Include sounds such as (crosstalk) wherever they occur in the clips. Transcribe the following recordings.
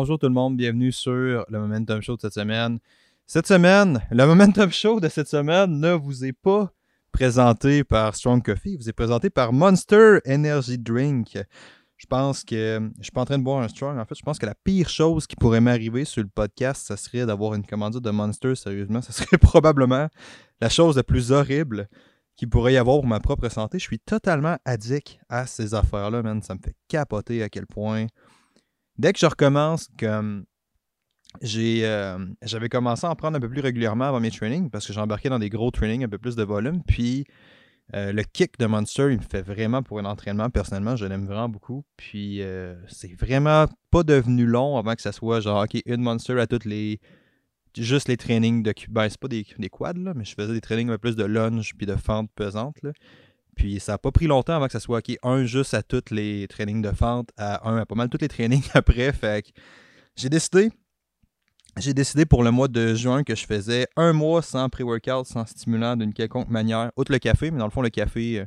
Bonjour tout le monde, bienvenue sur le Momentum Show de cette semaine. Cette semaine, le Momentum Show de cette semaine ne vous est pas présenté par Strong Coffee, vous est présenté par Monster Energy Drink. Je pense que je suis pas en train de boire un Strong. En fait, je pense que la pire chose qui pourrait m'arriver sur le podcast, ça serait d'avoir une commandite de Monster. Sérieusement, ça serait (laughs) probablement la chose la plus horrible qu'il pourrait y avoir pour ma propre santé. Je suis totalement addict à ces affaires-là, man. Ça me fait capoter à quel point. Dès que je recommence, comme euh, j'avais commencé à en prendre un peu plus régulièrement avant mes trainings parce que j'embarquais dans des gros trainings, un peu plus de volume. Puis euh, le kick de Monster, il me fait vraiment pour un entraînement. Personnellement, je l'aime vraiment beaucoup. Puis euh, c'est vraiment pas devenu long avant que ça soit genre, ok, une Monster à toutes les. Juste les trainings de. Ben, c'est pas des, des quads, là, mais je faisais des trainings un peu plus de lunge puis de fente pesante. Là. Puis ça a pas pris longtemps avant que ça soit, ok, un juste à toutes les trainings de fente, à un à pas mal tous les trainings (laughs) après. Fait que j'ai décidé j'ai décidé pour le mois de juin que je faisais un mois sans pré-workout, sans stimulant d'une quelconque manière, outre le café, mais dans le fond, le café ne euh,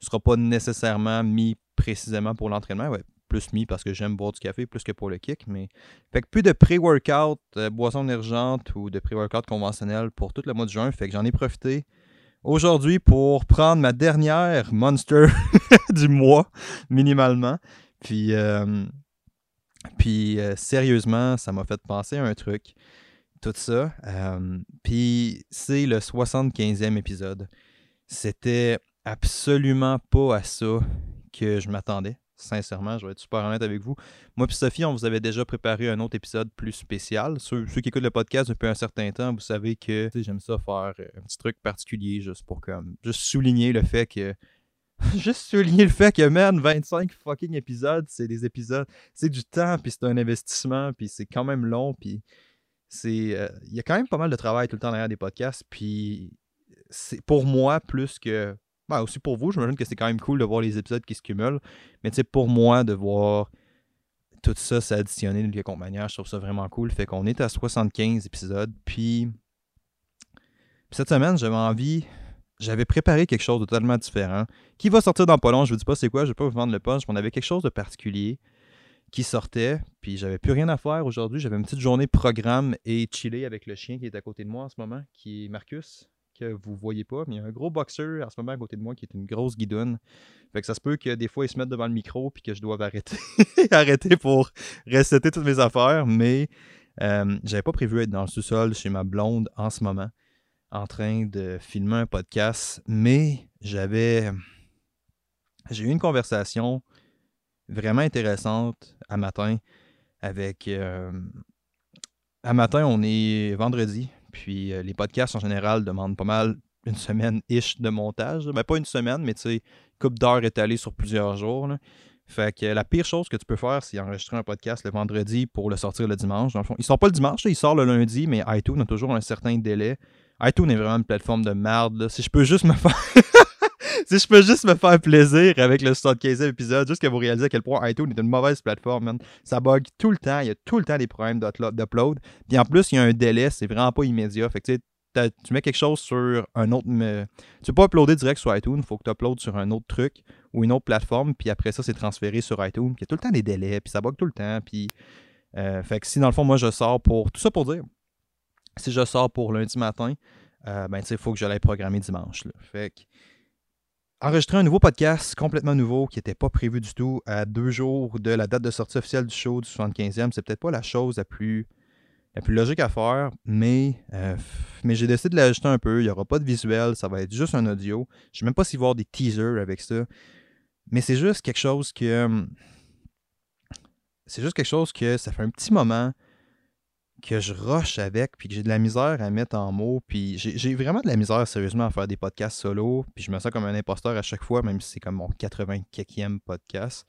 sera pas nécessairement mis précisément pour l'entraînement. Ouais, plus mis parce que j'aime boire du café plus que pour le kick. Mais fait que plus de pré-workout, euh, boisson émergente ou de pré-workout conventionnel pour tout le mois de juin. Fait que j'en ai profité aujourd'hui pour prendre ma dernière Monster (laughs) du mois, minimalement. Puis euh, euh, sérieusement, ça m'a fait penser à un truc, tout ça. Euh, puis c'est le 75e épisode. C'était absolument pas à ça que je m'attendais. Sincèrement, je vais être super honnête avec vous. Moi et Sophie, on vous avait déjà préparé un autre épisode plus spécial. Ceux, qui écoutent le podcast depuis un certain temps, vous savez que j'aime ça faire un petit truc particulier juste pour comme juste souligner le fait que (laughs) juste souligner le fait que, man, 25 fucking épisodes, c'est des épisodes, c'est du temps, puis c'est un investissement, puis c'est quand même long, puis c'est. Euh, il y a quand même pas mal de travail tout le temps derrière des podcasts, puis c'est pour moi plus que. Ben, aussi pour vous, j'imagine que c'est quand même cool de voir les épisodes qui se cumulent, mais tu sais, pour moi, de voir tout ça s'additionner quelconque manière, je trouve ça vraiment cool. Fait qu'on est à 75 épisodes, puis. Cette semaine, j'avais envie j'avais préparé quelque chose de totalement différent qui va sortir dans pas long. Je vous dis pas c'est quoi, je vais pas vous vendre le punch, mais on avait quelque chose de particulier qui sortait, puis j'avais plus rien à faire aujourd'hui. J'avais une petite journée programme et chiller avec le chien qui est à côté de moi en ce moment, qui est Marcus, que vous voyez pas, mais il y a un gros boxeur en ce moment à côté de moi qui est une grosse guidoune. Fait que ça se peut que des fois il se mette devant le micro puis que je doive arrêter, (laughs) arrêter pour resetter toutes mes affaires, mais euh, j'avais pas prévu être dans le sous-sol chez ma blonde en ce moment en train de filmer un podcast, mais j'avais. J'ai eu une conversation vraiment intéressante à matin avec. À matin, on est vendredi, puis euh, les podcasts en général demandent pas mal une semaine-ish de montage. Ben, pas une semaine, mais tu sais, coupe d'heure étalée sur plusieurs jours. Fait que la pire chose que tu peux faire, c'est enregistrer un podcast le vendredi pour le sortir le dimanche. Dans le il sort pas le dimanche, il sort le lundi, mais iTunes a toujours un certain délai iTunes est vraiment une plateforme de merde. Si je peux juste me (laughs) faire. Si je peux juste me faire plaisir avec le 75e épisode, juste que vous réalisez à quel point iTunes est une mauvaise plateforme, man. Ça bug tout le temps. Il y a tout le temps des problèmes d'upload. Puis en plus, il y a un délai. C'est vraiment pas immédiat. Fait que tu mets quelque chose sur un autre. Tu peux pas uploader direct sur iTunes. Il faut que tu uploades sur un autre truc ou une autre plateforme. Puis après ça, c'est transféré sur iTunes. Puis il y a tout le temps des délais. Puis ça bug tout le temps. Puis. Euh, fait que si dans le fond, moi je sors pour. Tout ça pour dire si je sors pour lundi matin, euh, ben, il faut que je l'aille programmer dimanche. Fait que, enregistrer un nouveau podcast complètement nouveau qui n'était pas prévu du tout à deux jours de la date de sortie officielle du show du 75e, c'est peut-être pas la chose la plus, la plus logique à faire, mais, euh, mais j'ai décidé de l'ajouter un peu. Il n'y aura pas de visuel, ça va être juste un audio. Je ne sais même pas s'il va y des teasers avec ça. Mais c'est juste quelque chose que. Hum, c'est juste quelque chose que ça fait un petit moment que je rush avec, puis que j'ai de la misère à mettre en mots, puis j'ai vraiment de la misère sérieusement à faire des podcasts solo, puis je me sens comme un imposteur à chaque fois, même si c'est comme mon 84e podcast.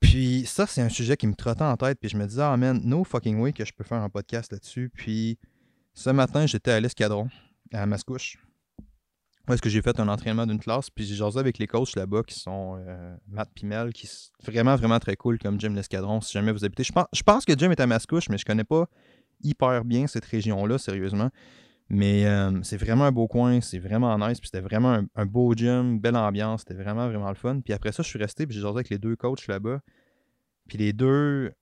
Puis ça, c'est un sujet qui me trottait en tête, puis je me disais, ah man, no fucking way que je peux faire un podcast là-dessus. Puis ce matin, j'étais à l'escadron, à Mascouche, où est-ce que j'ai fait un entraînement d'une classe, puis j'ai jasé avec les coachs là-bas qui sont euh, Matt Pimel, qui sont vraiment, vraiment très cool comme Jim L'Escadron, si jamais vous habitez. Je pense, je pense que Jim est à Mascouche, mais je connais pas hyper bien cette région-là, sérieusement. Mais euh, c'est vraiment un beau coin, c'est vraiment nice, puis c'était vraiment un, beau gym, belle ambiance, c'était vraiment, vraiment le fun. Puis après ça, je suis resté, puis j'ai jasé avec les deux coachs là-bas. Puis les deux,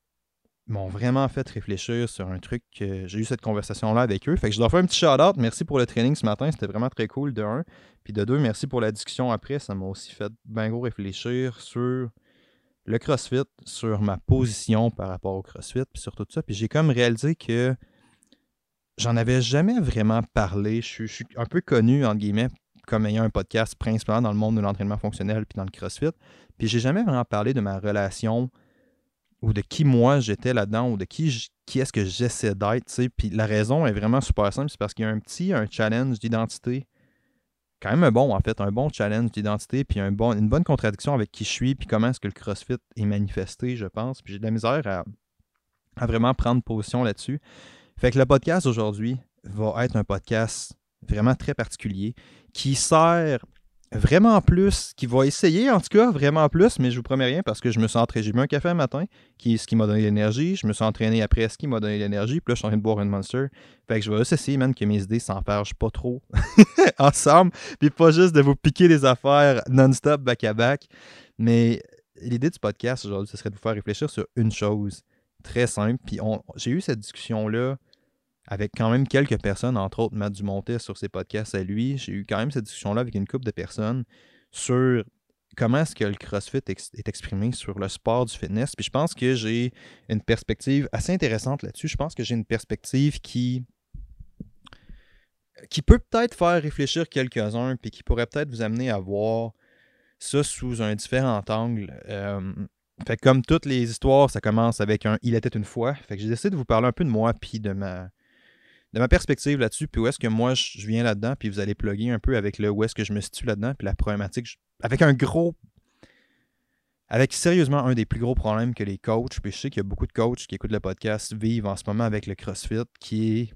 m'ont vraiment fait réfléchir sur un truc que j'ai eu cette conversation-là avec eux. Fait que je dois faire un petit shout-out. Merci pour le training ce matin. C'était vraiment très cool, de un. Puis de deux, merci pour la discussion après. Ça m'a aussi fait bien gros réfléchir sur le CrossFit, sur ma position par rapport au CrossFit, puis sur tout ça. Puis j'ai comme réalisé que j'en avais jamais vraiment parlé. Je suis, un peu connu, entre guillemets, comme ayant un podcast principalement dans le monde de l'entraînement fonctionnel puis dans le CrossFit. Puis j'ai jamais vraiment parlé de ma relation ou de qui moi j'étais là-dedans ou de qui, qui est-ce que j'essaie d'être. Puis la raison est vraiment super simple, c'est parce qu'il y a un petit un challenge d'identité. Quand même un bon, en fait, un bon challenge d'identité, puis un bon, une bonne contradiction avec qui je suis, puis comment est-ce que le CrossFit est manifesté, je pense. Puis j'ai de la misère à, à vraiment prendre position là-dessus. Fait que le podcast aujourd'hui va être un podcast vraiment très particulier qui sert vraiment plus, qui va essayer en tout cas vraiment plus, mais je vous promets rien parce que je me suis entraîné, j'ai bu un café un matin, qui ce qui m'a donné l'énergie, je me suis entraîné après ce qui m'a donné l'énergie, puis là je suis en train de boire une Monster. Fait que je vais essayer même que mes idées s'enfergent pas trop (laughs) ensemble, puis pas juste de vous piquer des affaires non-stop back-à-back. Mais l'idée du podcast aujourd'hui, ce serait de vous faire réfléchir sur une chose très simple, puis j'ai eu cette discussion-là avec quand même quelques personnes, entre autres Matt Dumontet sur ses podcasts à lui. J'ai eu quand même cette discussion-là avec une couple de personnes sur comment est-ce que le CrossFit est exprimé sur le sport du fitness. Puis je pense que j'ai une perspective assez intéressante là-dessus. Je pense que j'ai une perspective qui qui peut peut-être faire réfléchir quelques-uns, puis qui pourrait peut-être vous amener à voir ça sous un différent angle. Euh, fait comme toutes les histoires, ça commence avec un Il était une fois. Fait que j'ai décidé de vous parler un peu de moi, puis de ma, de ma perspective là-dessus, puis où est-ce que moi je viens là-dedans, puis vous allez plugger un peu avec le où est-ce que je me situe là-dedans, puis la problématique, avec un gros, avec sérieusement un des plus gros problèmes que les coachs, puis je sais qu'il y a beaucoup de coachs qui écoutent le podcast vivent en ce moment avec le CrossFit, qui est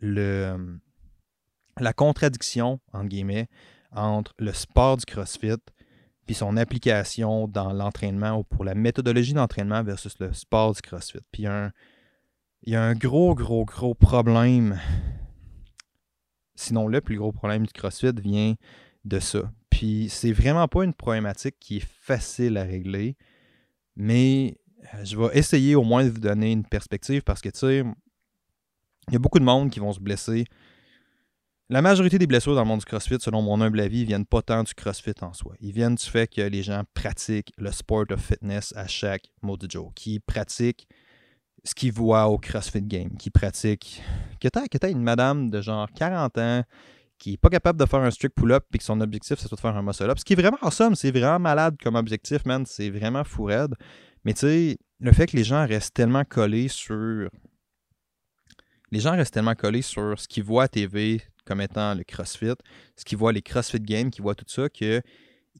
le, la contradiction, entre guillemets, entre le sport du CrossFit puis son application dans l'entraînement ou pour la méthodologie d'entraînement versus le sport du CrossFit. Puis un, il y a un gros, gros, gros problème. Sinon, le plus gros problème du CrossFit vient de ça. Puis, c'est vraiment pas une problématique qui est facile à régler, mais euh, je vais essayer au moins de vous donner une perspective parce que, tu sais, il y a beaucoup de monde qui vont se blesser. La majorité des blessures dans le monde du CrossFit, selon mon humble avis, viennent pas tant du CrossFit en soi. Ils viennent du fait que les gens pratiquent le sport of fitness à chaque mot de jour, qui pratiquent ce qu'il voit au CrossFit Game, qui pratique. Que t'as, que une madame de genre 40 ans qui n'est pas capable de faire un strict pull-up et que son objectif, c'est de faire un muscle-up. Ce qui est vraiment en somme, c'est vraiment malade comme objectif, man. C'est vraiment fou raide. Mais tu sais, le fait que les gens restent tellement collés sur. Les gens restent tellement collés sur ce qu'ils voient à TV comme étant le CrossFit, ce qu'ils voient les CrossFit Games, qu'ils voient tout ça, que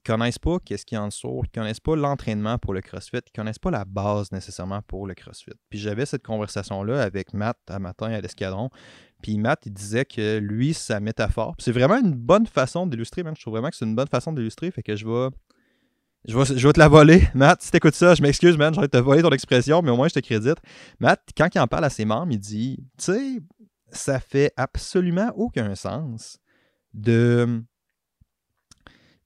ils connaissent pas qu'est-ce qui en dessous, ils connaissent pas l'entraînement pour le CrossFit, ils connaissent pas la base nécessairement pour le CrossFit. Puis j'avais cette conversation-là avec Matt un matin à l'escadron. Puis Matt, il disait que lui, sa métaphore, c'est vraiment une bonne façon d'illustrer. Je trouve vraiment que c'est une bonne façon d'illustrer, fait que je vais. Je vais, te la voler. (laughs) Matt, si t'écoutes ça, je m'excuse, man, je vais te voler ton expression, mais au moins je te crédite. Matt, quand il en parle à ses membres, il dit Tu sais, ça fait absolument aucun sens de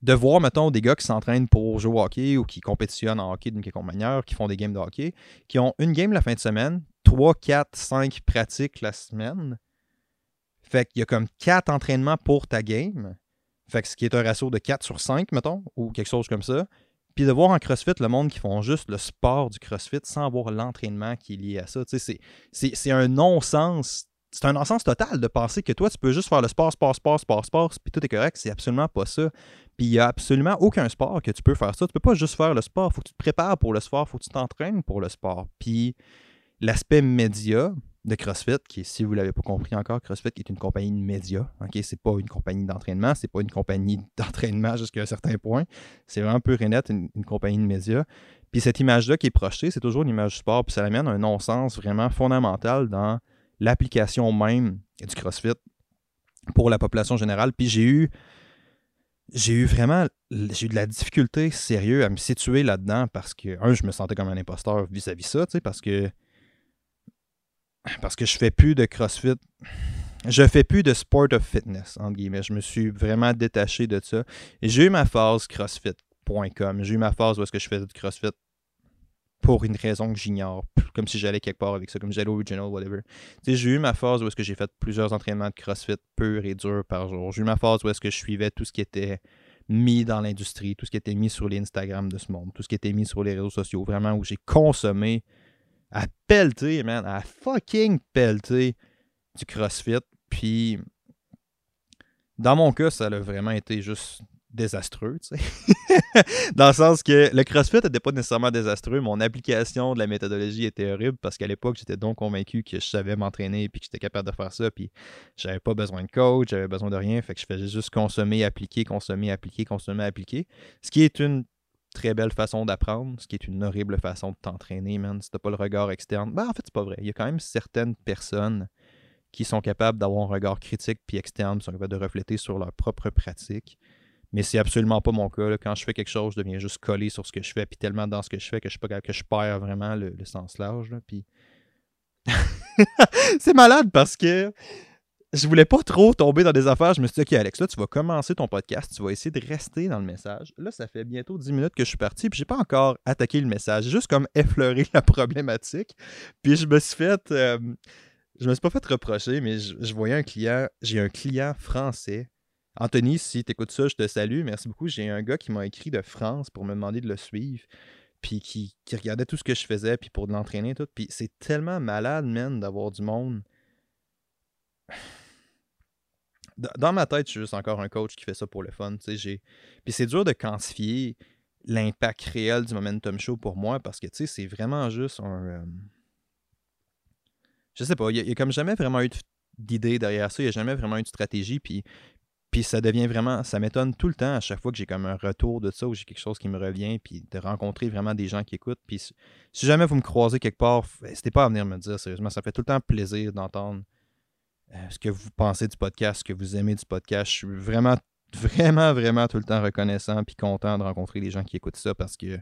de voir, mettons, des gars qui s'entraînent pour jouer au hockey ou qui compétitionnent en hockey d'une quelconque manière, qui font des games de hockey, qui ont une game la fin de semaine, 3, 4, 5 pratiques la semaine. Fait qu'il y a comme 4 entraînements pour ta game. Fait que ce qui est un ratio de 4 sur 5, mettons, ou quelque chose comme ça. Puis de voir en CrossFit le monde qui font juste le sport du CrossFit sans voir l'entraînement qui est lié à ça. C'est un non-sens c'est un non-sens total de penser que toi, tu peux juste faire le sport, sport, sport, sport, sport, puis tout est correct. C'est absolument pas ça. Puis il n'y a absolument aucun sport que tu peux faire ça. Tu peux pas juste faire le sport. Il faut que tu te prépares pour le sport. Il faut que tu t'entraînes pour le sport. Puis l'aspect média de CrossFit, qui si vous ne l'avez pas compris encore, CrossFit est une compagnie de médias. Ce C'est pas une compagnie d'entraînement. C'est pas une compagnie (laughs) d'entraînement jusqu'à un certain point. C'est vraiment peu et net une, une compagnie de médias. Puis cette image-là qui est projetée, c'est toujours une image du sport. Puis ça amène un non-sens vraiment fondamental dans l'application même du CrossFit pour la population générale. Puis j'ai eu j'ai eu vraiment j'ai eu de la difficulté sérieuse à me situer là-dedans parce que un je me sentais comme un imposteur vis-à-vis ça tu sais parce que parce que je fais plus de CrossFit je fais plus de sport of fitness entre guillemets. Je me suis vraiment détaché de ça. Et j'ai eu ma phase crossfit.com j'ai eu ma phase où est-ce que je faisais du CrossFit pour une raison que j'ignore, comme si j'allais quelque part avec ça, comme j'allais au original, whatever. J'ai eu ma phase où est-ce que j'ai fait plusieurs entraînements de CrossFit purs et durs par jour. J'ai eu ma phase où est-ce que je suivais tout ce qui était mis dans l'industrie, tout ce qui était mis sur les Instagram de ce monde, tout ce qui était mis sur les réseaux sociaux, vraiment où j'ai consommé à pelleter, man, à fucking pelleter du CrossFit. Puis, dans mon cas, ça a vraiment été juste désastreux, tu sais. (laughs) Dans le sens que le CrossFit n'était pas nécessairement désastreux, mon application de la méthodologie était horrible parce qu'à l'époque, j'étais donc convaincu que je savais m'entraîner et que j'étais capable de faire ça, puis j'avais pas besoin de coach, j'avais besoin de rien, fait que je faisais juste consommer, appliquer, consommer, appliquer, consommer, appliquer. Ce qui est une très belle façon d'apprendre, ce qui est une horrible façon de t'entraîner, man. Si t'as pas le regard externe. Ben, en fait, c'est pas vrai. Il y a quand même certaines personnes qui sont capables d'avoir un regard critique puis externe, qui sont capables de refléter sur leur propre pratique. Mais c'est absolument pas mon cas. Quand je fais quelque chose, je deviens juste collé sur ce que je fais, puis tellement dans ce que je fais que je, que je perds vraiment le, sens large. Puis (laughs) c'est malade parce que je voulais pas trop tomber dans des affaires. Je me suis dit, OK, Alex, là, tu vas commencer ton podcast, tu vas essayer de rester dans le message. Là, ça fait bientôt 10 minutes que je suis parti, puis j'ai pas encore attaqué le message. Juste comme effleuré (laughs) la problématique. Puis je me suis fait. Euh, je me suis pas fait reprocher, mais je voyais un client. J'ai un client français Anthony, si tu écoutes ça, je te salue. Merci beaucoup. J'ai un gars qui m'a écrit de France pour me demander de le suivre. Puis qui, regardait tout ce que je faisais, puis pour l'entraîner et tout. Puis c'est tellement malade, man, d'avoir du monde. Dans ma tête, je suis juste encore un coach qui fait ça pour le fun. Puis c'est dur de quantifier l'impact réel du Momentum Show pour moi parce que c'est vraiment juste un. Euh, je sais pas, il n'y a, comme jamais vraiment eu d'idée derrière ça, il n'y a jamais vraiment eu de stratégie. Puis puis ça devient vraiment, ça m'étonne tout le temps à chaque fois que j'ai comme un retour de ça, ou j'ai quelque chose qui me revient, puis de rencontrer vraiment des gens qui écoutent. Puis si jamais vous me croisez quelque part, n'hésitez pas à venir me dire, sérieusement, ça fait tout le temps plaisir d'entendre euh, ce que vous pensez du podcast, ce que vous aimez du podcast. Je suis vraiment, (laughs) vraiment, vraiment tout le temps reconnaissant, puis content de rencontrer les gens qui écoutent ça parce que,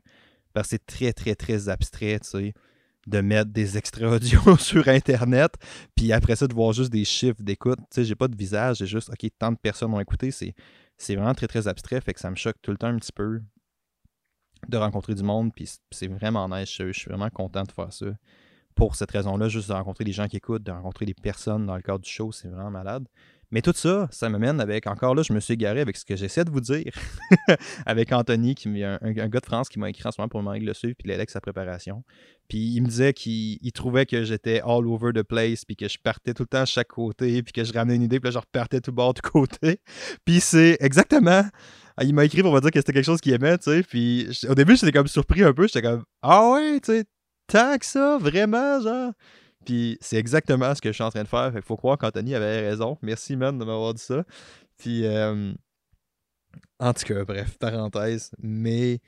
parce que c'est très, très, très abstrait, tu sais de mettre des extraits audio (laughs) sur Internet, puis après ça, de voir juste des chiffres d'écoute. Tu sais, j'ai pas de visage, j'ai juste, OK, tant de personnes ont écouté. C'est, c'est vraiment très, très abstrait, fait que ça me choque tout le temps un petit peu de rencontrer du monde, puis c'est vraiment nice. Je, suis vraiment content de faire ça. Pour cette raison-là, juste de rencontrer des gens qui écoutent, de rencontrer des personnes dans le cadre du show, c'est vraiment malade. Mais tout ça, ça me mène avec, encore là, je me suis égaré avec ce que j'essaie de vous dire, (laughs) avec Anthony, qui, un, un, gars de France qui m'a écrit en ce moment pour me le suivre, puis l'Alex sa préparation. Puis il me disait qu'il trouvait que j'étais all over the place, puis que je partais tout le temps à chaque côté, puis que je ramenais une idée, puis là, je repartais tout bord de (laughs) côté. Puis c'est exactement... Il m'a écrit pour me dire que c'était quelque chose qu'il aimait, tu sais. Puis au début, j'étais comme surpris un peu. J'étais comme, ah ouais, tu sais, tant que ça, vraiment, genre. Puis c'est exactement ce que je suis en train de faire. Fait faut croire qu'Anthony avait raison. Merci, man, de m'avoir dit ça. Puis, euh, en tout cas, bref, parenthèse. Mais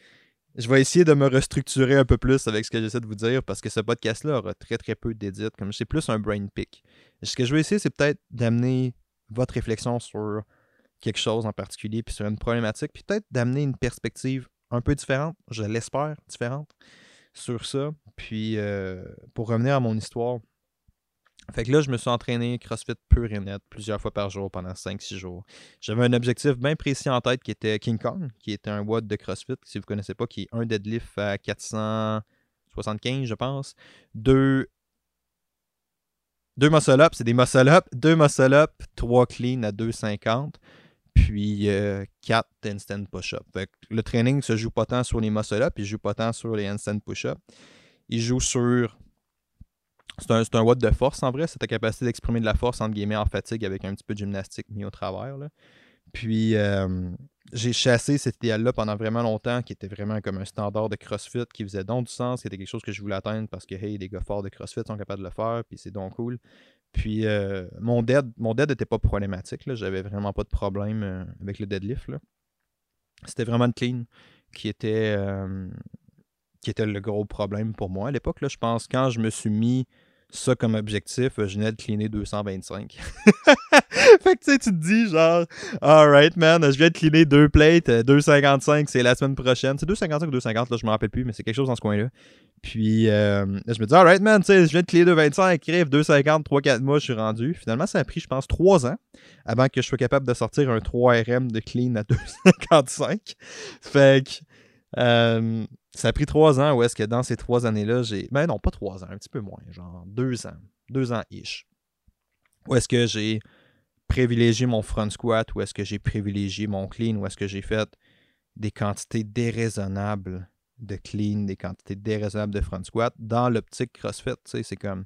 je vais essayer de me restructurer un peu plus avec ce que j'essaie de vous dire parce que ce podcast-là aura très, très peu d'édits. Comme c'est plus un brain pick. Ce que je vais essayer, c'est peut-être d'amener votre réflexion sur quelque chose en particulier, puis sur une problématique, puis peut-être d'amener une perspective un peu différente, je l'espère, différente, sur ça. Puis, euh, pour revenir à mon histoire, fait que là, je me suis entraîné CrossFit pur et net plusieurs fois par jour pendant 5-6 jours. J'avais un objectif bien précis en tête qui était King Kong, qui était un WOD de CrossFit, si vous ne connaissez pas, qui est un deadlift à 475, je pense. Deux, deux muscle-up, c'est des muscle-up. Deux muscle-up, trois clean à 250 puis 4 euh, instant push-up. Le training se joue pas tant sur les muscle-up, il joue pas tant sur les instant push-up. Il joue sur. C'est un, un watt de force en vrai, c'est ta capacité d'exprimer de la force entre guillemets en fatigue avec un petit peu de gymnastique mis au travers. Puis euh, j'ai chassé cet idéal-là pendant vraiment longtemps, qui était vraiment comme un standard de CrossFit, qui faisait donc du sens, qui était quelque chose que je voulais atteindre parce que hey, les gars forts de CrossFit sont capables de le faire, puis c'est donc cool. Puis euh, mon dead mon dead n'était pas problématique. J'avais vraiment pas de problème euh, avec le deadlift. C'était vraiment le clean qui était, euh, qui était le gros problème pour moi à l'époque. Je pense quand je me suis mis ça comme objectif, je venais de cleaner 225. (laughs) fait que tu sais, tu te dis genre, alright man, je viens de cleaner deux plates, 255, c'est la semaine prochaine. C'est 255 ou 250, là, je me rappelle plus, mais c'est quelque chose dans ce coin-là. Puis euh, je me dis, alright man, tu sais, je viens de cleaner 225, crève 250, 3-4 mois, je suis rendu. Finalement, ça a pris, je pense, 3 ans avant que je sois capable de sortir un 3RM de clean à (laughs) 255. fait que Euh, ça a pris trois ans, où est-ce que dans ces trois années-là, j'ai. Ben non, pas trois ans, un petit peu moins, genre deux ans. Deux ans-ish. Où est-ce que j'ai privilégié mon front squat, où est-ce que j'ai privilégié mon clean, où est-ce que j'ai fait des quantités déraisonnables de clean, des quantités déraisonnables de front squat dans l'optique CrossFit. Tu sais, c'est comme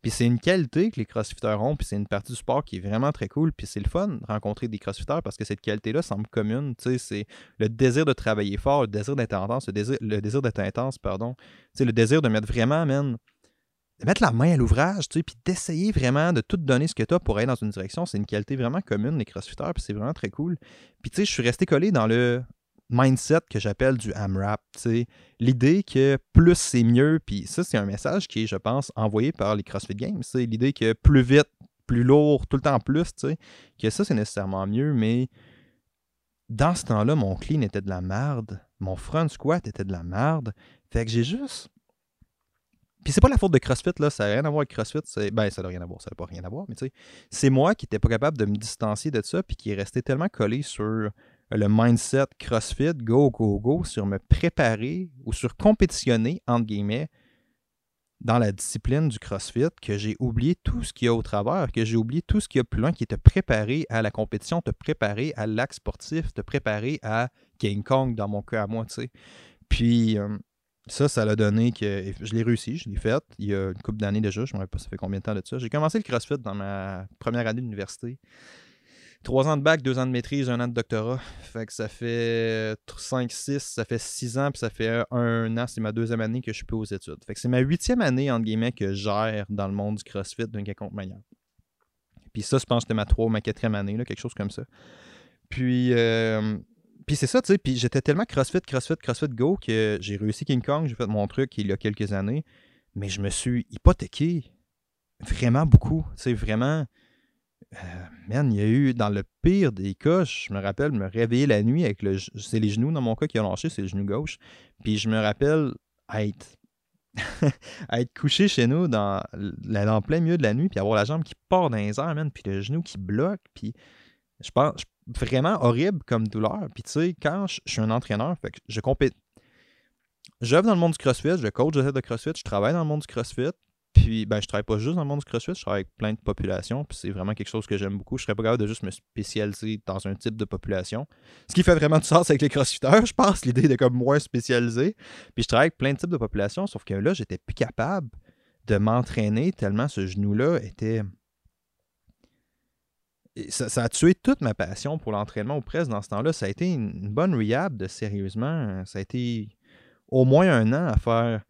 puis c'est une qualité que les crossfitters ont, puis c'est une partie du sport qui est vraiment très cool. Puis c'est le fun de rencontrer des crossfitters parce que cette qualité-là semble commune. Tu sais, c'est le désir de travailler fort, le désir d'être intense, le désir, le d'être intense, pardon. Le désir de mettre vraiment, man, de mettre la main à l'ouvrage, tu sais, puis d'essayer vraiment de tout donner ce que tu as pour aller dans une direction. C'est une qualité vraiment commune, les crossfitters, puis c'est vraiment très cool. Puis tu sais, je suis resté collé dans le mindset que j'appelle du AMRAP. L'idée que plus c'est mieux, puis ça, c'est un message qui est, je pense, envoyé par les CrossFit Games. L'idée que plus vite, plus lourd, tout le temps plus, que ça, c'est nécessairement mieux, mais dans ce temps-là, mon clean était de la merde, mon front squat était de la merde. Fait que j'ai juste. Puis c'est pas la faute de CrossFit, là, ça n'a rien à voir avec CrossFit. Ben, ça n'a rien à voir, ça n'a pas rien à voir, mais c'est moi qui n'étais pas capable de me distancier de ça, puis qui est resté tellement collé sur le mindset CrossFit, go, go, go, sur me préparer ou sur compétitionner, entre guillemets, dans la discipline du CrossFit, que j'ai oublié tout ce qu'il y a au travers, que j'ai oublié tout ce qu'il y a plus loin, qui est te préparer à la compétition, te préparer à l'acte sportif, te préparer à King Kong dans mon cas à moi, tu sais. Puis euh, ça, ça l'a donné que je l'ai réussi, je l'ai fait. Il y a une couple d'années déjà, je ne me rappelle pas ça fait combien de temps de ça? J'ai commencé le CrossFit dans ma première année d'université. Trois ans de bac, deux ans de maîtrise, un an de doctorat. Fait que ça fait 5, 6, ça fait six ans, puis ça fait un an, c'est ma deuxième année que je suis plus aux études. Fait que c'est ma huitième année, entre guillemets, que je gère dans le monde du CrossFit d'une quelconque manière. Puis ça, je pense que c'était ma troisième, ma quatrième année, là, quelque chose comme ça. Puis, euh, puis c'est ça, tu sais. Puis j'étais tellement CrossFit, CrossFit, CrossFit Go que j'ai réussi King Kong, j'ai fait mon truc il y a quelques années, mais je me suis hypothéqué vraiment beaucoup. Tu sais, vraiment euh, man, il y a eu, dans le pire des cas, je me rappelle me réveiller la nuit avec le. C'est les genoux dans mon cas qui ont lâché, c'est le genou gauche. Puis je me rappelle être, (laughs) être couché chez nous dans, dans plein milieu de la nuit, puis avoir la jambe qui part dans les airs, man, puis le genou qui bloque. Puis je pense vraiment horrible comme douleur. Puis tu sais, quand je, suis un entraîneur, fait que je compète. J'œuvre dans le monde du CrossFit, je coach de CrossFit, je travaille dans le monde du CrossFit, puis, ben, je travaille pas juste dans le monde du CrossFit, je travaille avec plein de populations, puis c'est vraiment quelque chose que j'aime beaucoup. Je serais pas capable de juste me spécialiser dans un type de population. Ce qui fait vraiment du sens avec les CrossFitters, je pense, l'idée de comme moins spécialisé. Puis je travaille avec plein de types de populations, sauf que là, j'étais plus capable de m'entraîner tellement ce genou-là était. Ça, a tué toute ma passion pour l'entraînement ou presque dans ce temps-là. Ça a été une bonne rehab de sérieusement. Ça a été au moins un an à faire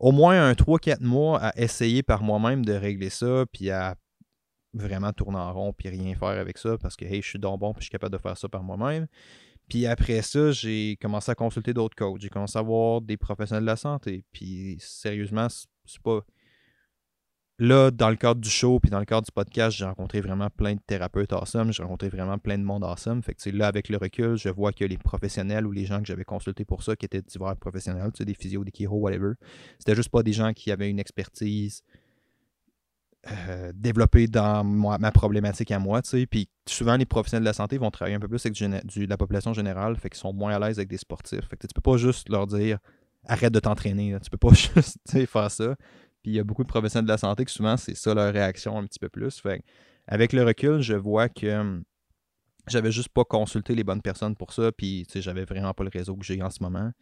au moins un 3-4 mois à essayer par moi-même de régler ça, puis à vraiment tourner en rond, puis rien faire avec ça, parce que, hey, je suis donc bon, puis je suis capable de faire ça par moi-même. Puis après ça, j'ai commencé à consulter d'autres coachs. J'ai commencé à voir des professionnels de la santé. Puis sérieusement, c'est pas là, dans le cadre du show puis dans le cadre du podcast, j'ai rencontré vraiment plein de thérapeutes awesome. J'ai rencontré vraiment plein de monde awesome. Fait que là, avec le recul, je vois que les professionnels ou les gens que j'avais consultés pour ça, qui étaient divers professionnels, des physios, des chiro, whatever, c'était juste pas des gens qui avaient une expertise euh, développée dans ma problématique à moi, tu sais. Puis souvent, les professionnels de la santé vont travailler un peu plus avec la population générale, fait qu'ils sont moins à l'aise avec des sportifs. Fait que tu peux pas juste leur dire arrête de t'entraîner. Tu peux pas (laughs) juste faire ça. Puis il y a beaucoup de professionnels de la santé que souvent, c'est ça leur réaction un petit peu plus. Fait avec le recul, je vois que hum, j'avais juste pas consulté les bonnes personnes pour ça. Puis j'avais vraiment pas le réseau que j'ai en ce moment.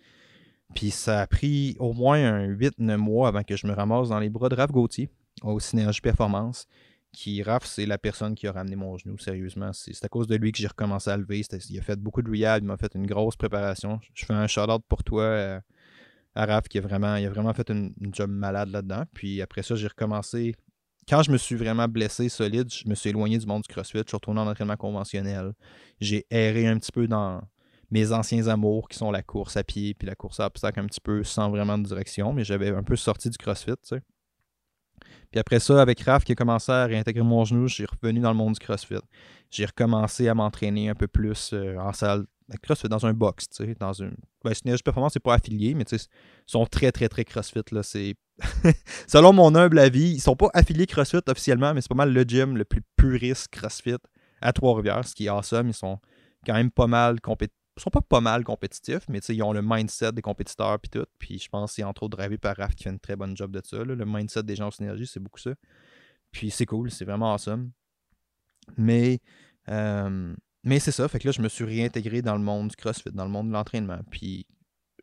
Puis ça a pris au moins un 8-9 mois avant que je me ramasse dans les bras de Raph Gauthier au Synergie Performance. Qui, Raph, c'est la personne qui a ramené mon genou, sérieusement. C'est à cause de lui que j'ai recommencé à lever. Il a fait beaucoup de rehab, il m'a fait une grosse préparation. Je fais un shout-out pour toi. Euh, Araf qui a vraiment, il a vraiment fait une, job malade là-dedans. Puis après ça, j'ai recommencé. Quand je me suis vraiment blessé solide, je me suis éloigné du monde du CrossFit. Je suis retourné en entraînement conventionnel. J'ai erré un petit peu dans mes anciens amours qui sont la course à pied puis la course à obstacles un petit peu sans vraiment de direction. Mais j'avais un peu sorti du CrossFit. Puis après ça, avec Raph qui a commencé à réintégrer mon genou, j'ai revenu dans le monde du CrossFit. J'ai recommencé à m'entraîner un peu plus euh, en salle CrossFit dans un box, tu sais, dans une. Ben, Synergie Performance, c'est pas affilié, mais tu sais, ils sont très, très, très CrossFit, là. C'est. (laughs) Selon mon humble avis, ils sont pas affiliés CrossFit officiellement, mais c'est pas mal le gym le plus puriste CrossFit à Trois-Rivières, ce qui est awesome. Ils sont quand même pas mal sont pas pas mal compétitifs, mais ils ont le mindset des compétiteurs puis tout. Puis je pense que c'est entre autres drivé par Raph qui fait une très bonne job de ça. Le mindset des gens au synergie, c'est beaucoup ça. Puis c'est cool, c'est vraiment awesome. Mais, euh, mais c'est ça, fait que là, je me suis réintégré dans le monde du CrossFit, dans le monde de l'entraînement. Puis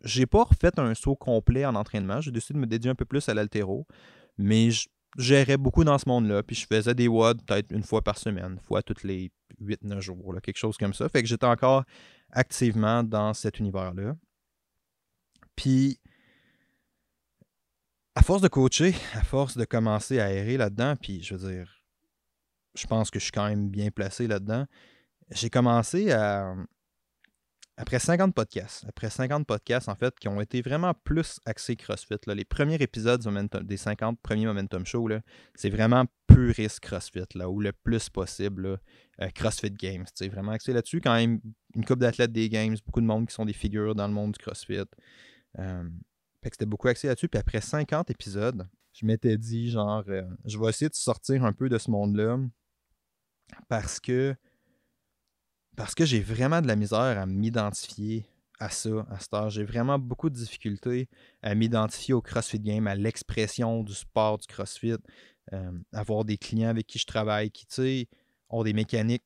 j'ai pas refait un saut complet en entraînement. J'ai décidé de me dédier un peu plus à l'altéro. Mais je gérais beaucoup dans ce monde-là. Puis je faisais des WOD peut-être une fois par semaine, une fois toutes les 8-9 jours, quelque chose comme ça. Fait que j'étais encore activement dans cet univers-là. Puis, à force de coacher, à force de commencer à errer là-dedans, puis je veux dire, je pense que je suis quand même bien placé là-dedans, j'ai commencé à, après 50 podcasts, après 50 podcasts, en fait, qui ont été vraiment plus axés CrossFit, les premiers épisodes des 50 premiers Momentum Show, c'est vraiment puriste CrossFit, là, ou le plus possible, euh, CrossFit Games. C'est vraiment axé là-dessus. Quand même, une couple d'athlètes des Games, beaucoup de monde qui sont des figures dans le monde du CrossFit. Euh, c'était beaucoup axé là-dessus. Puis après 50 épisodes, je m'étais dit, genre, euh, je vais essayer de sortir un peu de ce monde-là parce que parce que j'ai vraiment de la misère à m'identifier à ça, à cette heure. J'ai vraiment beaucoup de difficultés à m'identifier au CrossFit Game, à l'expression du sport du CrossFit, euh, avoir des clients avec qui je travaille qui, tu sais, ont des mécaniques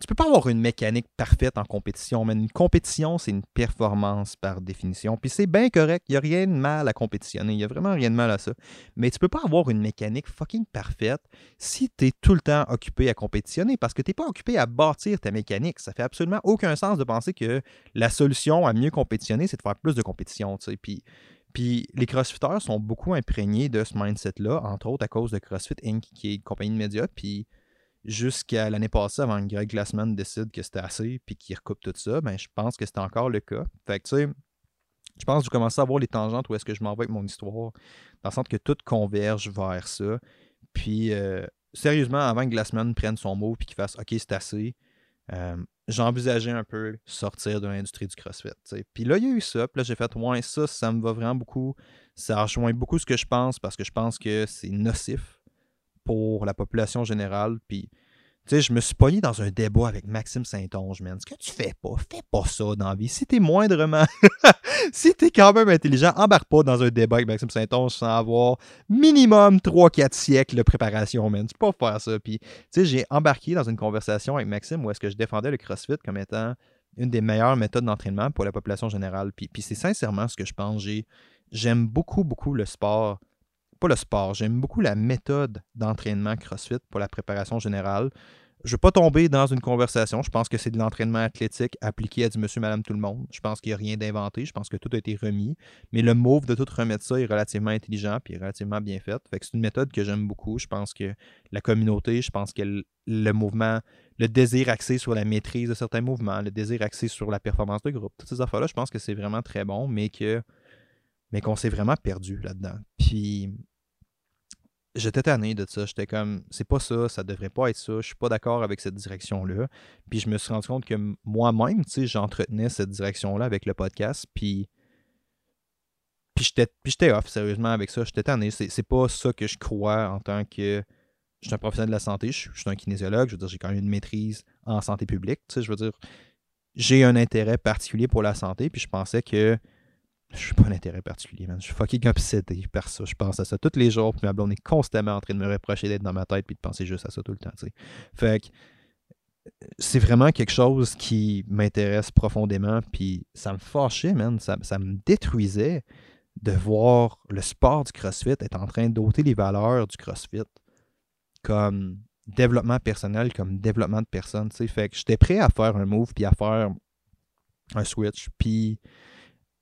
tu peux pas avoir une mécanique parfaite en compétition, mais une compétition, c'est une performance par définition. Puis c'est bien correct, il n'y a rien de mal à compétitionner, il n'y a vraiment rien de mal à ça. Mais tu peux pas avoir une mécanique fucking parfaite si tu es tout le temps occupé à compétitionner, parce que tu n'es pas occupé à bâtir ta mécanique. Ça fait absolument aucun sens de penser que la solution à mieux compétitionner, c'est de faire plus de compétition. Puis, puis les crossfitters sont beaucoup imprégnés de ce mindset-là, entre autres à cause de CrossFit Inc., qui est une compagnie de médias. Puis jusqu'à l'année passée, avant que Greg Glassman décide que c'était assez puis qu'il recoupe tout ça, ben, je pense que c'était encore le cas. Fait que, tu sais, je pense que je commence à voir les tangentes où est-ce que je m'en vais avec mon histoire, dans le sens que tout converge vers ça. Puis, euh, sérieusement, avant que Glassman prenne son mot puis qu'il fasse OK, c'est assez, euh, j'envisageais un peu sortir de l'industrie du CrossFit. Puis là, il y a eu ça. Puis là, j'ai fait Ouais, ça, ça me va vraiment beaucoup. Ça rejoint beaucoup ce que je pense parce que je pense que c'est nocif pour la population générale. Puis, tu sais, je me suis pogné dans un débat avec Maxime Saint-Onge, man. Ce que tu fais pas, fais pas ça dans la vie. Si t'es moindrement. (laughs) si t'es quand même intelligent, embarque pas dans un débat avec Maxime Saint-Onge sans avoir minimum 3-4 siècles de préparation, man. Tu peux pas faire ça. Puis, tu sais, j'ai embarqué dans une conversation avec Maxime où est-ce que je défendais le CrossFit comme étant une des meilleures méthodes d'entraînement pour la population générale. Puis, puis c'est sincèrement ce que je pense. J'aime beaucoup, beaucoup le sport pas le sport, j'aime beaucoup la méthode d'entraînement CrossFit pour la préparation générale. Je ne veux pas tomber dans une conversation. Je pense que c'est de l'entraînement athlétique appliqué à du monsieur, madame, tout le monde. Je pense qu'il n'y a rien d'inventé. Je pense que tout a été remis. Mais le move de tout remettre ça est relativement intelligent et relativement bien fait. fait c'est une méthode que j'aime beaucoup. Je pense que la communauté, je pense que le mouvement, le désir axé sur la maîtrise de certains mouvements, le désir axé sur la performance de groupe, toutes ces affaires-là, je pense que c'est vraiment très bon, mais que mais qu'on s'est vraiment perdu là-dedans. Puis j'étais tanné de ça. J'étais comme, c'est pas ça, ça devrait pas être ça. Je suis pas d'accord avec cette direction-là. Puis je me suis rendu compte que moi-même, tu sais, j'entretenais cette direction-là avec le podcast. Puis, puis j'étais off, sérieusement, avec ça. J'étais tanné. C'est pas ça que je crois en tant que. Je suis un professionnel de la santé, je, suis un kinésiologue, je veux dire, j'ai quand même une maîtrise en santé publique. Tu sais, je veux dire, j'ai un intérêt particulier pour la santé, puis je pensais que je suis pas un intérêt particulier, man. Je suis fucking obsédé par ça. Je pense à ça tous les jours. Puis ma blonde est constamment en train de me reprocher d'être dans ma tête puis de penser juste à ça tout le temps. Fait que c'est vraiment quelque chose qui m'intéresse profondément. Puis ça me fâchait, man. Ça, ça, me détruisait de voir le sport du CrossFit être en train d'ôter les valeurs du CrossFit comme développement personnel, comme développement de sais. Fait que j'étais prêt à faire un move puis à faire un switch. Puis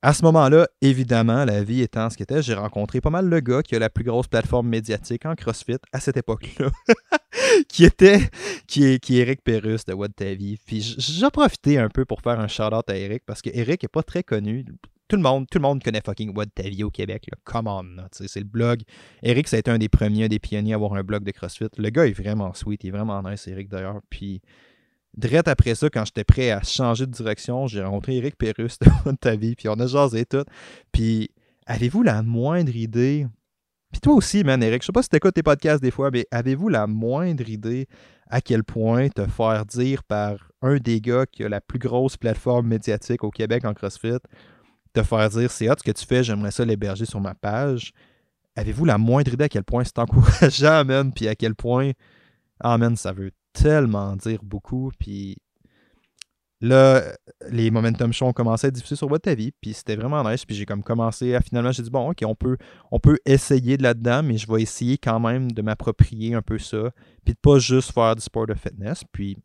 à ce moment-là, évidemment, la vie étant ce qu'était, j'ai rencontré pas mal le gars qui a la plus grosse plateforme médiatique en CrossFit à cette époque-là, (laughs) qui était, qui est, qui est Eric Perrus de What Ta Vie. Puis j'ai profité un peu pour faire un shout-out à Eric parce que Eric est pas très connu. Tout le monde, tout le monde connaît fucking What au Québec. Là. Come c'est le blog. Eric, ça a été un des premiers, un des pionniers à avoir un blog de CrossFit. Le gars est vraiment sweet, il est vraiment nice, Eric d'ailleurs. Puis Direct après ça, quand j'étais prêt à changer de direction, j'ai rencontré Eric Perrus (laughs) de ta vie, puis on a jasé tout. Puis, avez-vous la moindre idée? Puis toi aussi, man, Eric, je sais pas si t'écoutes tes podcasts des fois, mais avez-vous la moindre idée à quel point te faire dire par un des gars qui a la plus grosse plateforme médiatique au Québec en CrossFit, te faire dire c'est hot ce que tu fais, j'aimerais ça l'héberger sur ma page. Avez-vous la moindre idée à quel point c'est (laughs) encourageant, man, puis à quel point, ah, man, ça veut tellement dire beaucoup, puis Là, les momentum shows ont commencé à être diffusés sur votre avis, puis c'était vraiment nice. Puis j'ai comme commencé à finalement, j'ai dit bon, ok, on peut, on peut essayer de là-dedans, mais je vais essayer quand même de m'approprier un peu ça, puis de pas juste faire du sport de fitness, puis,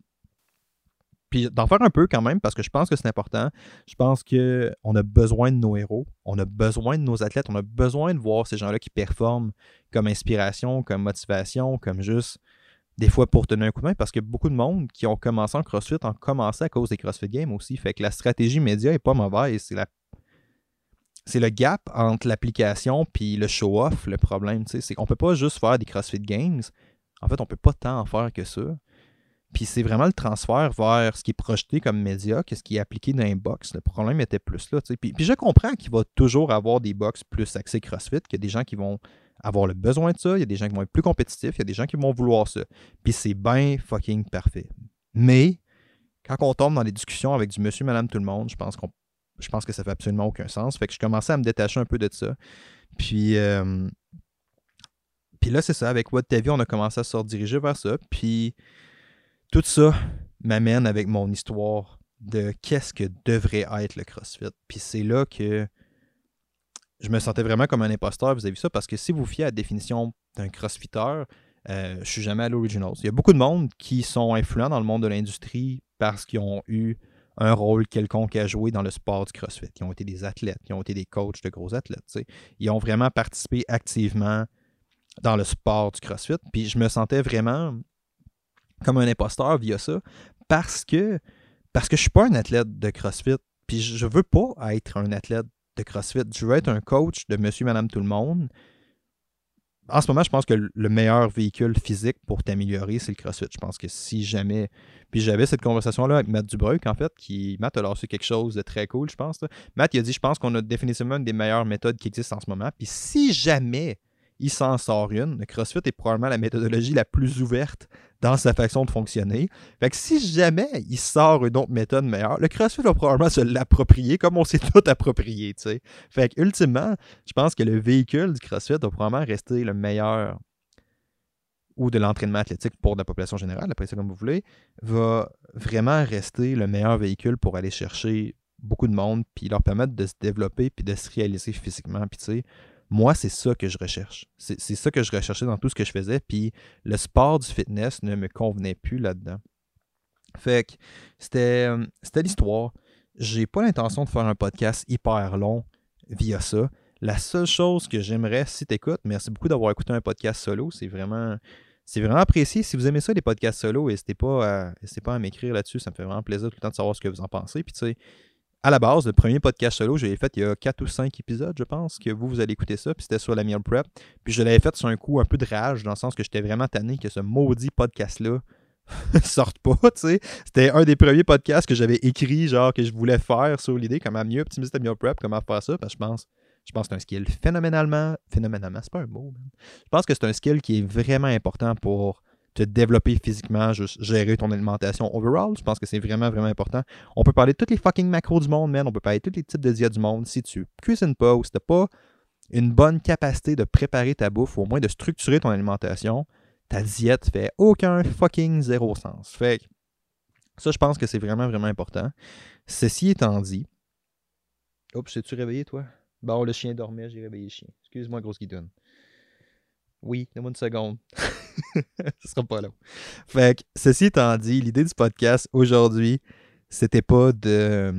puis d'en faire un peu quand même, parce que je pense que c'est important. Je pense qu'on a besoin de nos héros, on a besoin de nos athlètes, on a besoin de voir ces gens-là qui performent comme inspiration, comme motivation, comme juste des fois pour tenir un coup de main, parce que beaucoup de monde qui ont commencé en CrossFit ont commencé à cause des CrossFit Games aussi. Fait que la stratégie média est pas mauvaise. C'est la c'est le gap entre l'application puis le show-off, le problème. C'est qu'on peut pas juste faire des CrossFit Games. En fait, on peut pas tant en faire que ça. Puis c'est vraiment le transfert vers ce qui est projeté comme média que ce qui est appliqué dans un box. Le problème était plus là. Puis, puis je comprends qu'il va toujours avoir des box plus axés CrossFit, a des gens qui vont avoir le besoin de ça, il y a des gens qui vont être plus compétitifs, il y a des gens qui vont vouloir ça. Puis c'est bien fucking parfait. Mais quand on tombe dans des discussions avec du monsieur, madame, tout le monde, je pense qu'on je pense que ça fait absolument aucun sens. Fait que je commençais à me détacher un peu de ça. Puis, euh, puis là, c'est ça. Avec What Vie, on a commencé à se rediriger vers ça. Puis tout ça m'amène avec mon histoire de qu'est-ce que devrait être le CrossFit. Puis c'est là que je me sentais vraiment comme un imposteur vu ça? Parce que si vous fiez à la définition d'un crossfitter, euh, je suis jamais à l'Originals. Il y a beaucoup de monde qui sont influents dans le monde de l'industrie parce qu'ils ont eu un rôle quelconque à jouer dans le sport du CrossFit. Ils ont été des athlètes, ils ont été des coachs de gros athlètes. Ils ont vraiment participé activement dans le sport du CrossFit. Puis je me sentais vraiment comme un imposteur via ça parce que parce que je suis pas un athlète de CrossFit. Puis je veux pas être un athlète de CrossFit. Je veux être un coach de monsieur, madame, tout le monde. En ce moment, je pense que le meilleur véhicule physique pour t'améliorer, c'est le CrossFit. Je pense que si jamais. Puis j'avais cette conversation-là avec Matt Dubreuil, en fait, qui. Matt a lancé quelque chose de très cool, je pense. Matt, il a dit Je pense qu'on a définitivement une des meilleures méthodes qui existent en ce moment. Puis si jamais il s'en sort une. Le CrossFit est probablement la méthodologie la plus ouverte dans sa façon de fonctionner. Fait que si jamais il sort une autre méthode meilleure, le CrossFit va probablement se l'approprier comme on s'est tout approprié, tu sais. Fait que ultimement, je pense que le véhicule du CrossFit va probablement rester le meilleur ou de l'entraînement athlétique pour la population générale, après ça comme vous voulez, va vraiment rester le meilleur véhicule pour aller chercher beaucoup de monde, puis leur permettre de se développer, puis de se réaliser physiquement. Puis tu sais, moi, c'est ça que je recherche. C'est ça que je recherchais dans tout ce que je faisais. Puis le sport du fitness ne me convenait plus là-dedans. Fait que c'était l'histoire. J'ai pas l'intention de faire un podcast hyper long via ça. La seule chose que j'aimerais, si tu écoutes, merci beaucoup d'avoir écouté un podcast solo. C'est vraiment, c'est vraiment apprécié. Si vous aimez ça, les podcasts solo, n'hésitez pas à, pas à m'écrire là-dessus. Ça me fait vraiment plaisir tout le temps de savoir ce que vous en pensez. Puis tu sais, à la base, le premier podcast solo, je l'ai fait il y a 4 ou 5 épisodes, je pense, que vous, vous allez écouter ça, puis c'était sur la meal prep. Puis je l'avais fait sur un coup un peu de rage, dans le sens que j'étais vraiment tanné que ce maudit podcast-là (laughs) sorte pas, tu sais. C'était un des premiers podcasts que j'avais écrit, genre, que je voulais faire sur l'idée comment mieux optimiser ta meal prep, comment faire ça, parce que je pense, je pense que c'est un skill phénoménalement, phénoménalement, c'est pas un mot, Je pense que c'est un skill qui est vraiment important pour te développer physiquement, juste gérer ton alimentation overall. Je pense que c'est vraiment, vraiment important. On peut parler de tous les fucking macros du monde, man. On peut parler de tous les types de diètes du monde. Si tu cuisines pas ou si t'as pas une bonne capacité de préparer ta bouffe ou au moins de structurer ton alimentation, ta diète fait aucun fucking zéro sens. Fait ça, je pense que c'est vraiment, vraiment important. Ceci étant dit, Oups, t'es-tu réveillé, toi? Bon, le chien dormait, j'ai réveillé le chien. Excuse-moi, grosse guidonne. Oui, donne-moi une seconde. (laughs) (laughs) Ce sera pas long. Fait que, ceci étant dit, l'idée du podcast aujourd'hui, c'était pas de,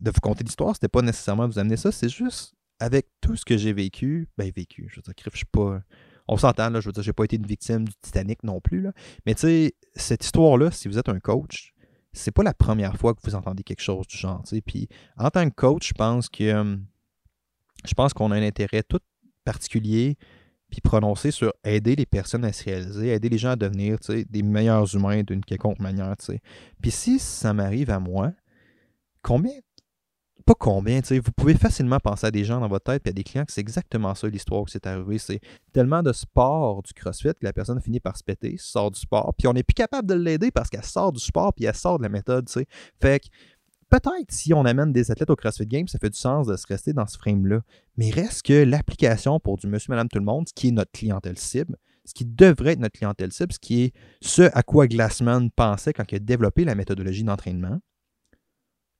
de vous conter l'histoire, c'était pas nécessairement de vous amener ça, c'est juste avec tout ce que j'ai vécu, ben vécu, je veux dire, je suis pas. On s'entend, là, je veux dire, j'ai pas été une victime du Titanic non plus, là. Mais tu sais, cette histoire-là, si vous êtes un coach, c'est pas la première fois que vous entendez quelque chose du genre, tu sais. Puis en tant que coach, je pense que. Je pense qu'on a un intérêt tout particulier puis prononcer sur aider les personnes à se réaliser, aider les gens à devenir des meilleurs humains d'une quelconque manière. Puis si ça m'arrive à moi, combien, pas combien, vous pouvez facilement penser à des gens dans votre tête, puis à des clients que c'est exactement ça l'histoire que c'est arrivé. C'est tellement de sport du CrossFit que la personne finit par se péter, sort du sport, puis on n'est plus capable de l'aider parce qu'elle sort du sport, puis elle sort de la méthode, tu sais. Fait que peut-être si on amène des athlètes au CrossFit Games, ça fait du sens de se rester dans ce frame-là. Mais reste que l'application pour du monsieur, madame, tout le monde, ce qui est notre clientèle cible, ce qui devrait être notre clientèle cible, ce qui est ce à quoi Glassman pensait quand il a développé la méthodologie d'entraînement,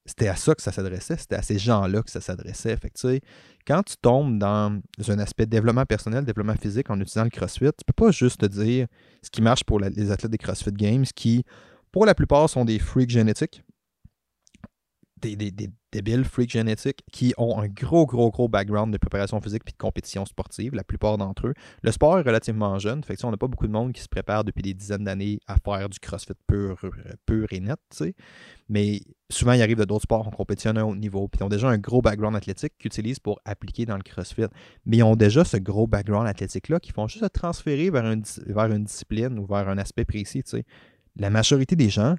c'était à ça que ça s'adressait, c'était à ces gens-là que ça s'adressait. Fait que, quand tu tombes dans un aspect développement personnel, développement physique en utilisant le CrossFit, tu peux pas juste te dire ce qui marche pour les athlètes des CrossFit Games, qui, pour la plupart, sont des freaks génétiques, des, des, des, débiles freaks génétiques qui ont un gros, gros, gros background de préparation physique puis de compétition sportive, la plupart d'entre eux. Le sport est relativement jeune, fait que on n'a pas beaucoup de monde qui se prépare depuis des dizaines d'années à faire du crossfit pur, pur et net, sais. mais souvent ils arrivent de d'autres sports, on compétitionne à un haut niveau, puis ils ont déjà un gros background athlétique qu'ils utilisent pour appliquer dans le crossfit, mais ils ont déjà ce gros background athlétique-là qui font juste se transférer vers une, vers une discipline ou vers un aspect précis. sais. La majorité des gens,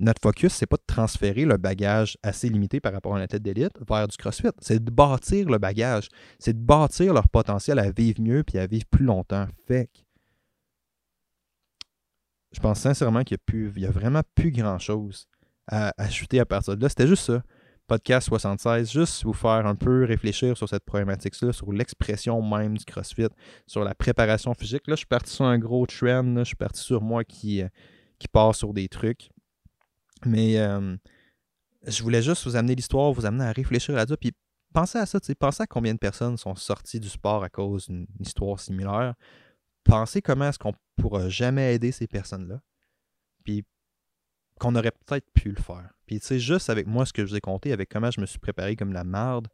notre focus, c'est pas de transférer le bagage assez limité par rapport à un athlète d'élite vers du CrossFit. C'est de bâtir le bagage. C'est de bâtir leur potentiel à vivre mieux puis à vivre plus longtemps. Fait je pense sincèrement qu'il n'y a, a, vraiment plus grand-chose à ajouter à partir de là. C'était juste ça. Podcast 76, juste vous faire un peu réfléchir sur cette problématique-là, sur l'expression même du CrossFit, sur la préparation physique. Là, je suis parti sur un gros trend. je suis parti sur moi qui, euh, qui part sur des trucs. Mais je voulais juste vous amener l'histoire, vous amener à réfléchir là-dessus. Puis pensez à ça, pensez à combien de personnes sont sorties du sport à cause d'une histoire similaire. Pensez comment est-ce qu'on pourra jamais aider ces personnes-là. Puis qu'on aurait peut-être pu le faire. Puis tu sais, juste avec moi, ce que je vous ai compté, avec comment je me suis préparé comme la merde,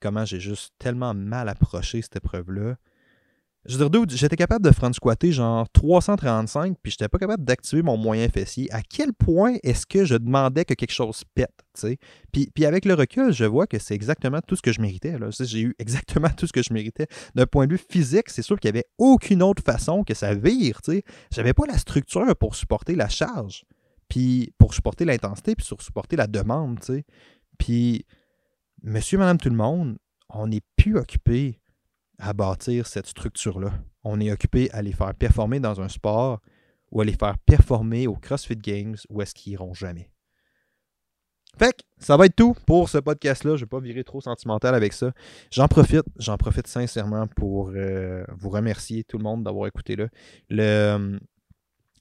comment j'ai juste tellement mal approché cette épreuve-là, je veux dire, j'étais capable de front squatter genre 335, puis j'étais pas capable d'activer mon moyen fessier. À quel point est-ce que je demandais que quelque chose pète, tu sais? Puis, puis avec le recul, je vois que c'est exactement tout ce que je méritais. J'ai eu exactement tout ce que je méritais. D'un point de vue physique, c'est sûr qu'il n'y avait aucune autre façon que ça vire, tu sais. J'avais pas la structure pour supporter la charge, puis pour supporter l'intensité, puis pour supporter la demande, tu sais. Puis, monsieur, madame, tout le monde, on n'est plus occupé à bâtir cette structure-là. On est occupé à les faire performer dans un sport ou à les faire performer au CrossFit Games ou est-ce qu'ils iront jamais. Fait que ça va être tout pour ce podcast-là. Je ne vais pas virer trop sentimental avec ça. J'en profite, j'en profite sincèrement pour euh, vous remercier tout le monde d'avoir écouté là. Le, euh,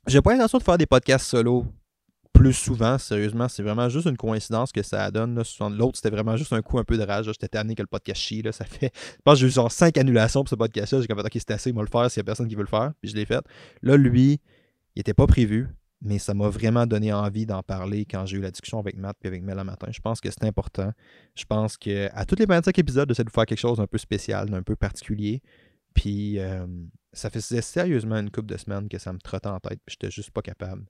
j'ai pas l'intention de faire des podcasts solo plus souvent, sérieusement. C'est vraiment juste une coïncidence que ça donne. L'autre, c'était vraiment juste un coup un peu de rage. J'étais tanné que le podcast chie. Ça fait. Je pense que j'ai eu genre 5 annulations pour ce podcast-là. J'ai comme ok, c'est assez, moi le faire s'il n'y a personne qui veut le faire. Puis je l'ai fait. Là, lui, il n'était pas prévu, mais ça m'a vraiment donné envie d'en parler quand j'ai eu la discussion avec Matt et avec Mel le matin. Je pense que c'est important. Je pense qu'à tous les 25 épisodes, j'essaie de faire quelque chose d'un peu spécial, d'un peu particulier. Puis euh, ça faisait sérieusement une couple de semaines que ça me trottait en tête. J'étais juste pas capable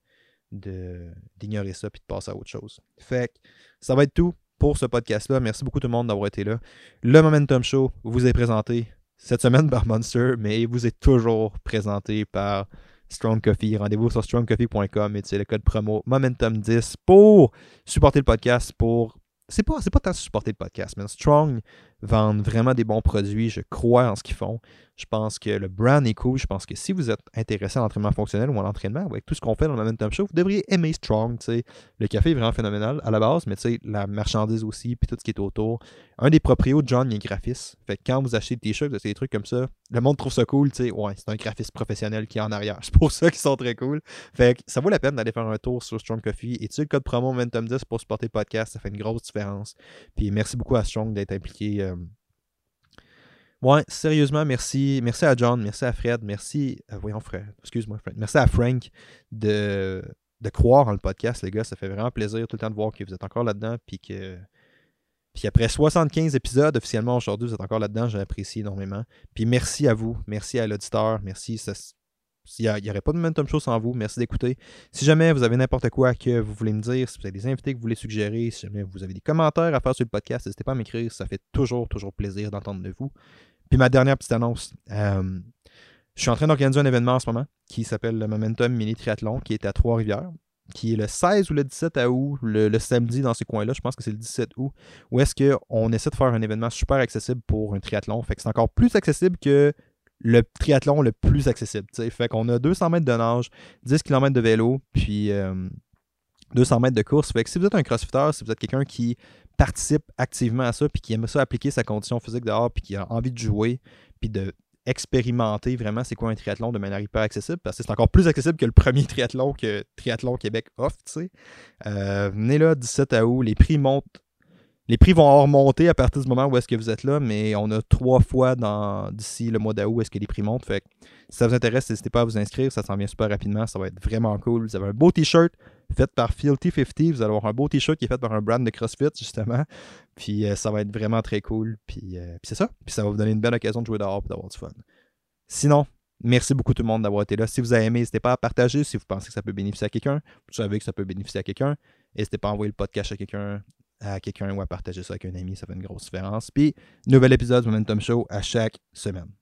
d'ignorer ça puis de passer à autre chose. Fait que ça va être tout pour ce podcast-là. Merci beaucoup tout le monde d'avoir été là. Le Momentum Show vous est présenté cette semaine par Monster, mais il vous est toujours présenté par Strong Coffee. Rendez-vous sur strongcoffee.com et c'est le code promo Momentum10 pour supporter le podcast, pour c'est pas, pas tant supporter le podcast, mais Strong vendent vraiment des bons produits. Je crois en ce qu'ils font. Je pense que le brand est cool. Je pense que si vous êtes intéressé à l'entraînement fonctionnel ou à l'entraînement, avec tout ce qu'on fait dans le Momentum Show, vous devriez aimer Strong. Le café est vraiment phénoménal à la base, mais la marchandise aussi, puis tout ce qui est autour. Un des proprios John, il est graphiste. Fait que quand vous achetez des t-shirts, des trucs comme ça, le monde trouve ça cool. Ouais, c'est un graphiste professionnel qui est en arrière. (laughs) C'est pour ça qu'ils sont très cool. Fait que ça vaut la peine d'aller faire un tour sur Strong Coffee. Et tu le code promo Momentum10 pour supporter le podcast, ça fait une grosse différence. Puis merci beaucoup à Strong d'être impliqué. Euh, sérieusement, merci. Merci à John, merci à Fred, merci. à voyons, Fred, excuse-moi, Fred. Merci à Frank de, de croire en le podcast, les gars. Ça fait vraiment plaisir tout le temps de voir que vous êtes encore là-dedans. Puis. Puis après 75 épisodes, officiellement aujourd'hui, vous êtes encore là-dedans. J'apprécie énormément. Puis merci à vous. Merci à l'auditeur. Merci. Il n'y aurait pas de Momentum Show sans vous. Merci d'écouter. Si jamais vous avez n'importe quoi que vous voulez me dire, si vous avez des invités que vous voulez suggérer, si jamais vous avez des commentaires à faire sur le podcast, n'hésitez pas à m'écrire. Ça fait toujours, toujours plaisir d'entendre de vous. Puis ma dernière petite annonce. Euh, je suis en train d'organiser un événement en ce moment qui s'appelle le Momentum Mini Triathlon qui est à Trois-Rivières. qui est le 16 ou le 17 août, le, le samedi dans ces coins-là, je pense que c'est le 17 août, où est-ce qu'on essaie de faire un événement super accessible pour un triathlon. Fait que c'est encore plus accessible que le triathlon le plus accessible. T'sais. Fait qu'on a 200 mètres de nage, 10 km de vélo, puis 200 euh, mètres de course. Fait que si vous êtes un crossfitter, si vous êtes quelqu'un qui participe activement à ça, puis qui aime ça appliquer sa condition physique dehors, puis qui a envie de jouer, puis de expérimenter vraiment c'est quoi un triathlon de manière hyper accessible, parce que c'est encore plus accessible que le premier triathlon que Triathlon Québec offre, tu sais. Euh, venez là, 17 août, les prix montent les prix vont remonter à partir du moment où est-ce que vous êtes là, mais on a trois fois d'ici le mois d'août est-ce que les prix montent. Fait si ça vous intéresse, n'hésitez pas à vous inscrire. Ça s'en vient super rapidement. Ça va être vraiment cool. Vous avez un beau t-shirt fait par Fealty50. Vous allez avoir un beau t-shirt qui est fait par un brand de CrossFit, justement. Puis euh, ça va être vraiment très cool. Puis, euh, puis c'est ça. Puis ça va vous donner une belle occasion de jouer dehors et d'avoir du fun. Sinon, Merci beaucoup tout le monde d'avoir été là. Si vous avez aimé, n'hésitez pas à partager. Si vous pensez que ça peut bénéficier à quelqu'un, vous savez que ça peut bénéficier à quelqu'un. N'hésitez pas à envoyer le podcast à quelqu'un à quelqu'un ou à partager ça avec un ami, ça fait une grosse différence. Puis, nouvel épisode du Momentum Show à chaque semaine.